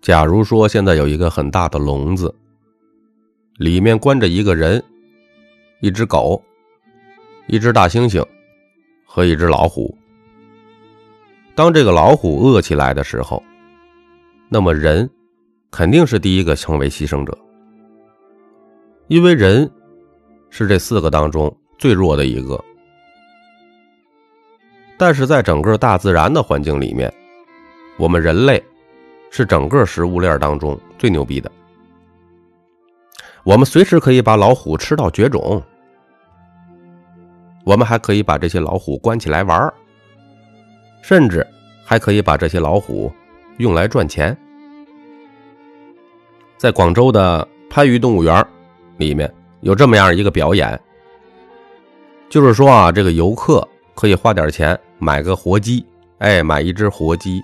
假如说现在有一个很大的笼子，里面关着一个人、一只狗、一只大猩猩和一只老虎。当这个老虎饿起来的时候，那么人肯定是第一个成为牺牲者，因为人是这四个当中最弱的一个。但是在整个大自然的环境里面，我们人类是整个食物链当中最牛逼的。我们随时可以把老虎吃到绝种，我们还可以把这些老虎关起来玩。甚至还可以把这些老虎用来赚钱。在广州的番禺动物园里面有这么样一个表演，就是说啊，这个游客可以花点钱买个活鸡，哎，买一只活鸡，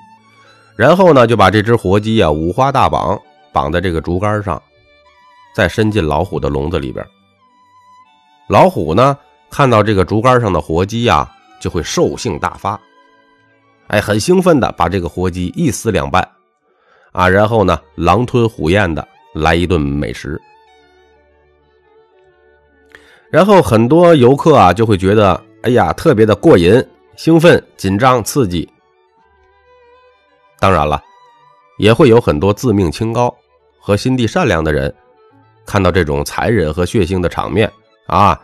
然后呢就把这只活鸡啊五花大绑绑在这个竹竿上，再伸进老虎的笼子里边。老虎呢看到这个竹竿上的活鸡呀，就会兽性大发。哎，很兴奋的把这个活鸡一撕两半，啊，然后呢，狼吞虎咽的来一顿美食。然后很多游客啊就会觉得，哎呀，特别的过瘾、兴奋、紧张、刺激。当然了，也会有很多自命清高和心地善良的人，看到这种残忍和血腥的场面啊，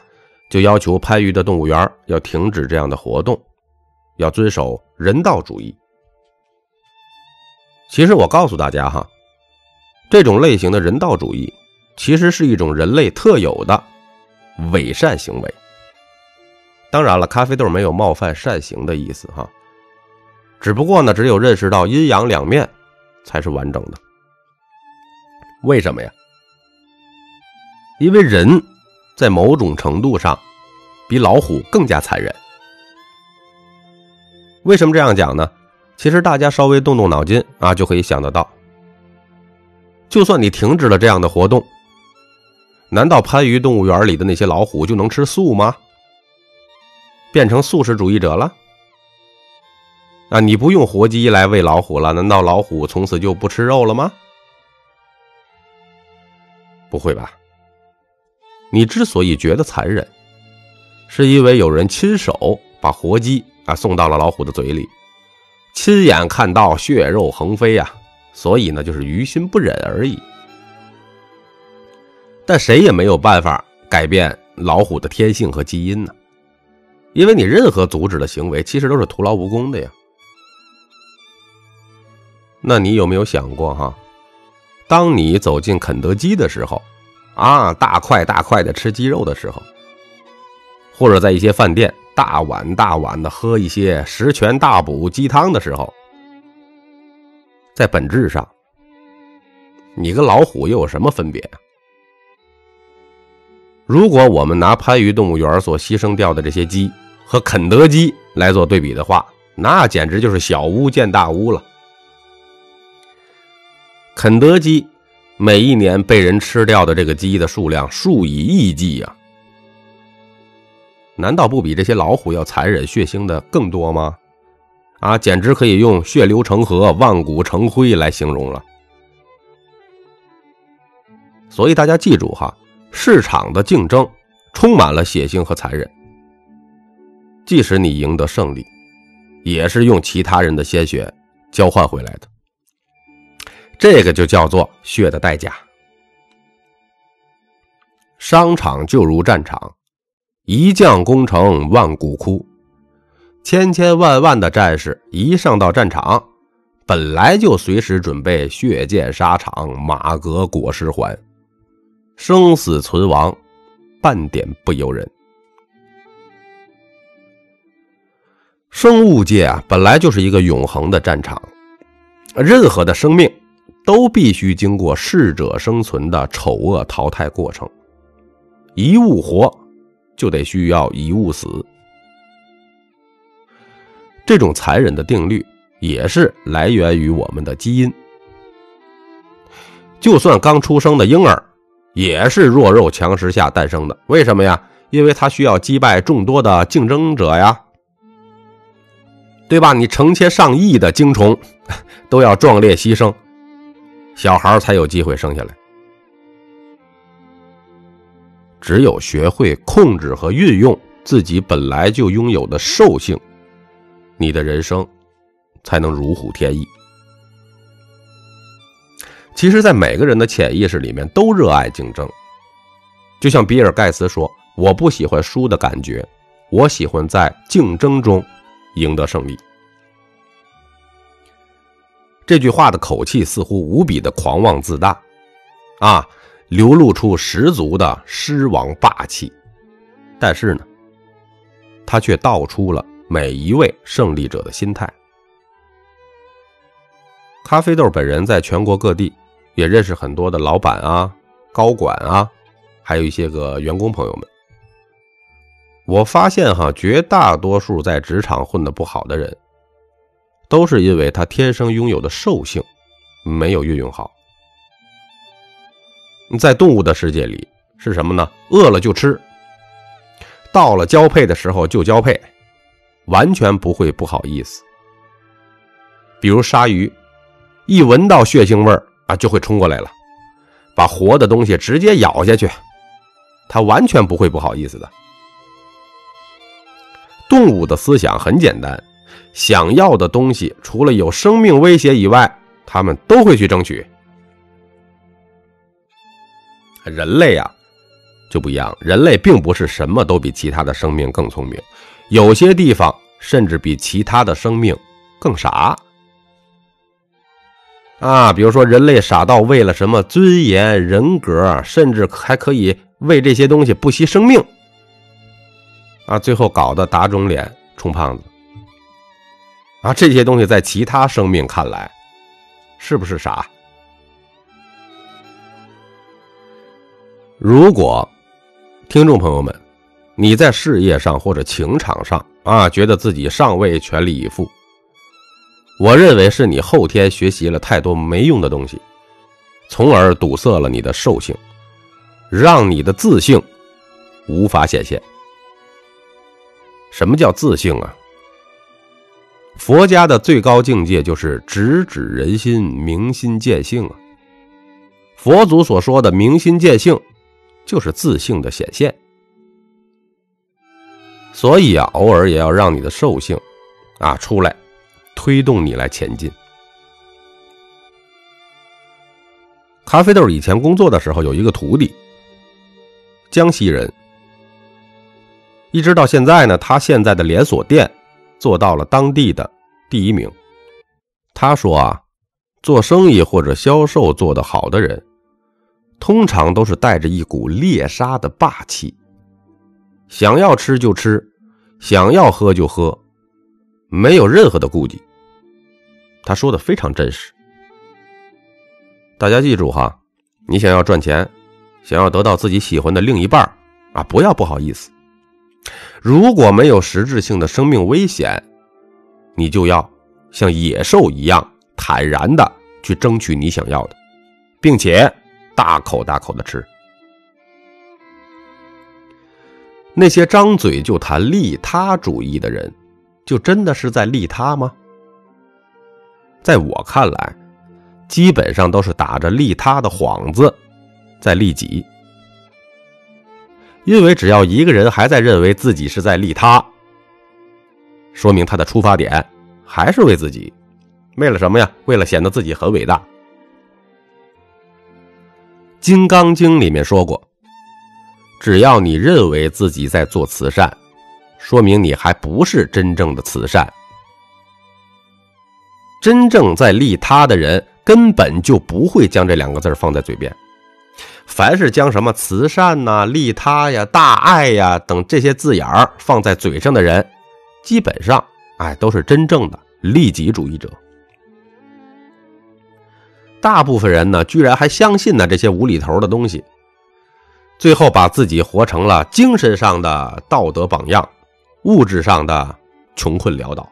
就要求番禺的动物园要停止这样的活动。要遵守人道主义。其实我告诉大家哈，这种类型的人道主义，其实是一种人类特有的伪善行为。当然了，咖啡豆没有冒犯善行的意思哈，只不过呢，只有认识到阴阳两面，才是完整的。为什么呀？因为人在某种程度上比老虎更加残忍。为什么这样讲呢？其实大家稍微动动脑筋啊，就可以想得到。就算你停止了这样的活动，难道番禺动物园里的那些老虎就能吃素吗？变成素食主义者了？啊，你不用活鸡来喂老虎了，难道老虎从此就不吃肉了吗？不会吧？你之所以觉得残忍，是因为有人亲手把活鸡。啊，送到了老虎的嘴里，亲眼看到血肉横飞呀，所以呢，就是于心不忍而已。但谁也没有办法改变老虎的天性和基因呢，因为你任何阻止的行为，其实都是徒劳无功的呀。那你有没有想过哈，当你走进肯德基的时候，啊，大块大块的吃鸡肉的时候，或者在一些饭店。大碗大碗的喝一些十全大补鸡汤的时候，在本质上，你跟老虎又有什么分别？如果我们拿番禺动物园所牺牲掉的这些鸡和肯德基来做对比的话，那简直就是小巫见大巫了。肯德基每一年被人吃掉的这个鸡的数量数以亿计呀。难道不比这些老虎要残忍血腥的更多吗？啊，简直可以用血流成河、万骨成灰来形容了。所以大家记住哈，市场的竞争充满了血腥和残忍。即使你赢得胜利，也是用其他人的鲜血交换回来的。这个就叫做血的代价。商场就如战场。一将功成万骨枯，千千万万的战士一上到战场，本来就随时准备血溅沙场，马革裹尸还，生死存亡，半点不由人。生物界啊，本来就是一个永恒的战场，任何的生命都必须经过适者生存的丑恶淘汰过程，一物活。就得需要一物死，这种残忍的定律也是来源于我们的基因。就算刚出生的婴儿，也是弱肉强食下诞生的。为什么呀？因为他需要击败众多的竞争者呀，对吧？你成千上亿的精虫 都要壮烈牺牲，小孩才有机会生下来。只有学会控制和运用自己本来就拥有的兽性，你的人生才能如虎添翼。其实，在每个人的潜意识里面，都热爱竞争。就像比尔盖茨说：“我不喜欢输的感觉，我喜欢在竞争中赢得胜利。”这句话的口气似乎无比的狂妄自大，啊，流露出十足的狮王霸气。但是呢，他却道出了每一位胜利者的心态。咖啡豆本人在全国各地。也认识很多的老板啊、高管啊，还有一些个员工朋友们。我发现哈，绝大多数在职场混得不好的人，都是因为他天生拥有的兽性没有运用好。在动物的世界里是什么呢？饿了就吃，到了交配的时候就交配，完全不会不好意思。比如鲨鱼，一闻到血腥味儿。啊，就会冲过来了，把活的东西直接咬下去，它完全不会不好意思的。动物的思想很简单，想要的东西除了有生命威胁以外，他们都会去争取。人类啊，就不一样，人类并不是什么都比其他的生命更聪明，有些地方甚至比其他的生命更傻。啊，比如说人类傻到为了什么尊严、人格，甚至还可以为这些东西不惜生命，啊，最后搞得打肿脸充胖子，啊，这些东西在其他生命看来，是不是傻？如果听众朋友们，你在事业上或者情场上啊，觉得自己尚未全力以赴。我认为是你后天学习了太多没用的东西，从而堵塞了你的兽性，让你的自性无法显现。什么叫自性啊？佛家的最高境界就是直指人心，明心见性啊。佛祖所说的明心见性，就是自性的显现。所以啊，偶尔也要让你的兽性啊出来。推动你来前进。咖啡豆以前工作的时候有一个徒弟，江西人，一直到现在呢，他现在的连锁店做到了当地的第一名。他说啊，做生意或者销售做得好的人，通常都是带着一股猎杀的霸气，想要吃就吃，想要喝就喝。没有任何的顾忌，他说的非常真实。大家记住哈，你想要赚钱，想要得到自己喜欢的另一半啊，不要不好意思。如果没有实质性的生命危险，你就要像野兽一样坦然的去争取你想要的，并且大口大口的吃。那些张嘴就谈利他主义的人。就真的是在利他吗？在我看来，基本上都是打着利他的幌子，在利己。因为只要一个人还在认为自己是在利他，说明他的出发点还是为自己，为了什么呀？为了显得自己很伟大。《金刚经》里面说过，只要你认为自己在做慈善。说明你还不是真正的慈善。真正在利他的人，根本就不会将这两个字放在嘴边。凡是将什么慈善呐、利他呀、大爱呀等这些字眼儿放在嘴上的人，基本上，哎，都是真正的利己主义者。大部分人呢，居然还相信呢这些无厘头的东西，最后把自己活成了精神上的道德榜样。物质上的穷困潦倒，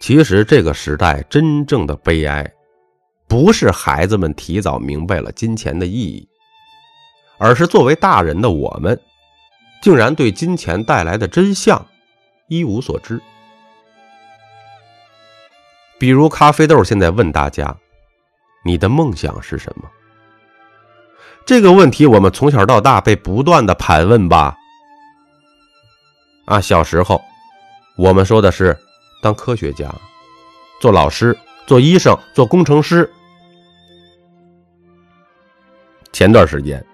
其实这个时代真正的悲哀，不是孩子们提早明白了金钱的意义，而是作为大人的我们，竟然对金钱带来的真相一无所知。比如咖啡豆现在问大家：“你的梦想是什么？”这个问题我们从小到大被不断的盘问吧。啊，小时候我们说的是当科学家、做老师、做医生、做工程师。前段时间，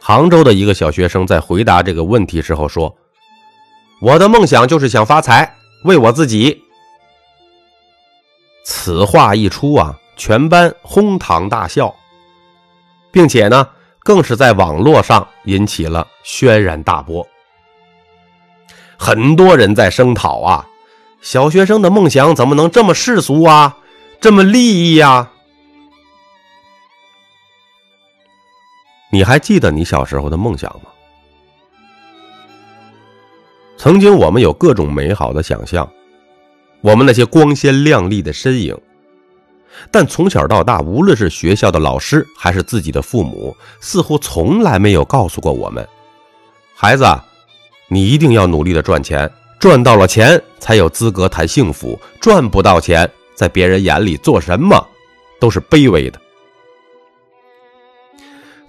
杭州的一个小学生在回答这个问题时候说：“我的梦想就是想发财，为我自己。”此话一出啊，全班哄堂大笑，并且呢，更是在网络上引起了轩然大波。很多人在声讨啊，小学生的梦想怎么能这么世俗啊，这么利益呀？你还记得你小时候的梦想吗？曾经我们有各种美好的想象。我们那些光鲜亮丽的身影，但从小到大，无论是学校的老师还是自己的父母，似乎从来没有告诉过我们：孩子，你一定要努力的赚钱，赚到了钱才有资格谈幸福，赚不到钱，在别人眼里做什么都是卑微的。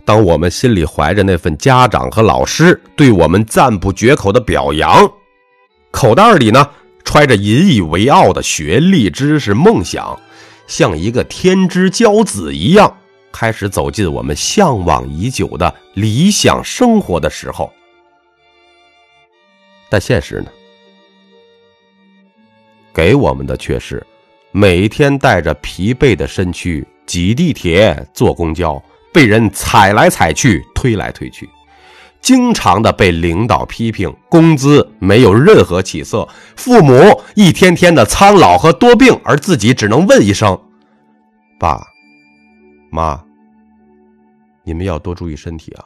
当我们心里怀着那份家长和老师对我们赞不绝口的表扬，口袋里呢？揣着引以为傲的学历、知识、梦想，像一个天之骄子一样，开始走进我们向往已久的理想生活的时候。但现实呢？给我们的却是每天带着疲惫的身躯挤地铁、坐公交，被人踩来踩去、推来推去。经常的被领导批评，工资没有任何起色，父母一天天的苍老和多病，而自己只能问一声：“爸妈，你们要多注意身体啊！”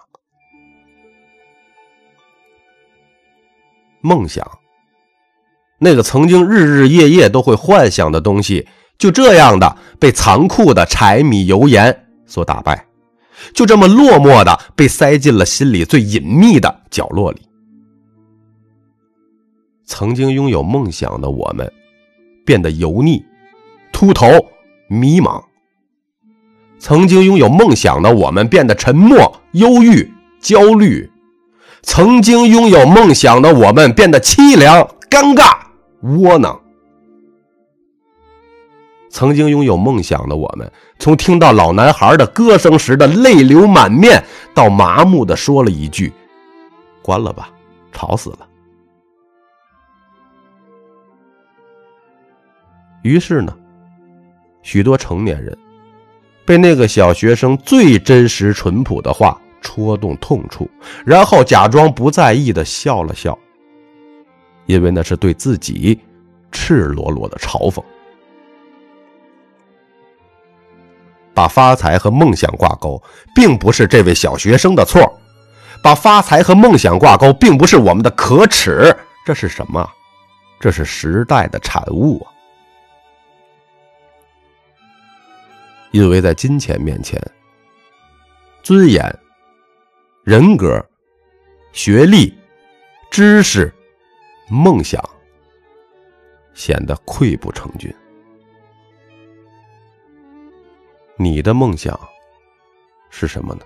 梦想，那个曾经日日夜夜都会幻想的东西，就这样的被残酷的柴米油盐所打败。就这么落寞的被塞进了心里最隐秘的角落里。曾经拥有梦想的我们，变得油腻、秃头、迷茫；曾经拥有梦想的我们，变得沉默、忧郁、焦虑；曾经拥有梦想的我们，变得凄凉、尴尬、窝囊。曾经拥有梦想的我们，从听到老男孩的歌声时的泪流满面，到麻木的说了一句：“关了吧，吵死了。”于是呢，许多成年人被那个小学生最真实淳朴的话戳动痛处，然后假装不在意的笑了笑，因为那是对自己赤裸裸的嘲讽。把发财和梦想挂钩，并不是这位小学生的错；把发财和梦想挂钩，并不是我们的可耻。这是什么？这是时代的产物啊！因为在金钱面前，尊严、人格、学历、知识、梦想显得溃不成军。你的梦想是什么呢？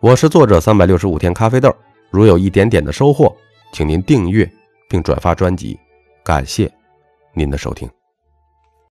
我是作者三百六十五天咖啡豆，如有一点点的收获，请您订阅并转发专辑，感谢您的收听。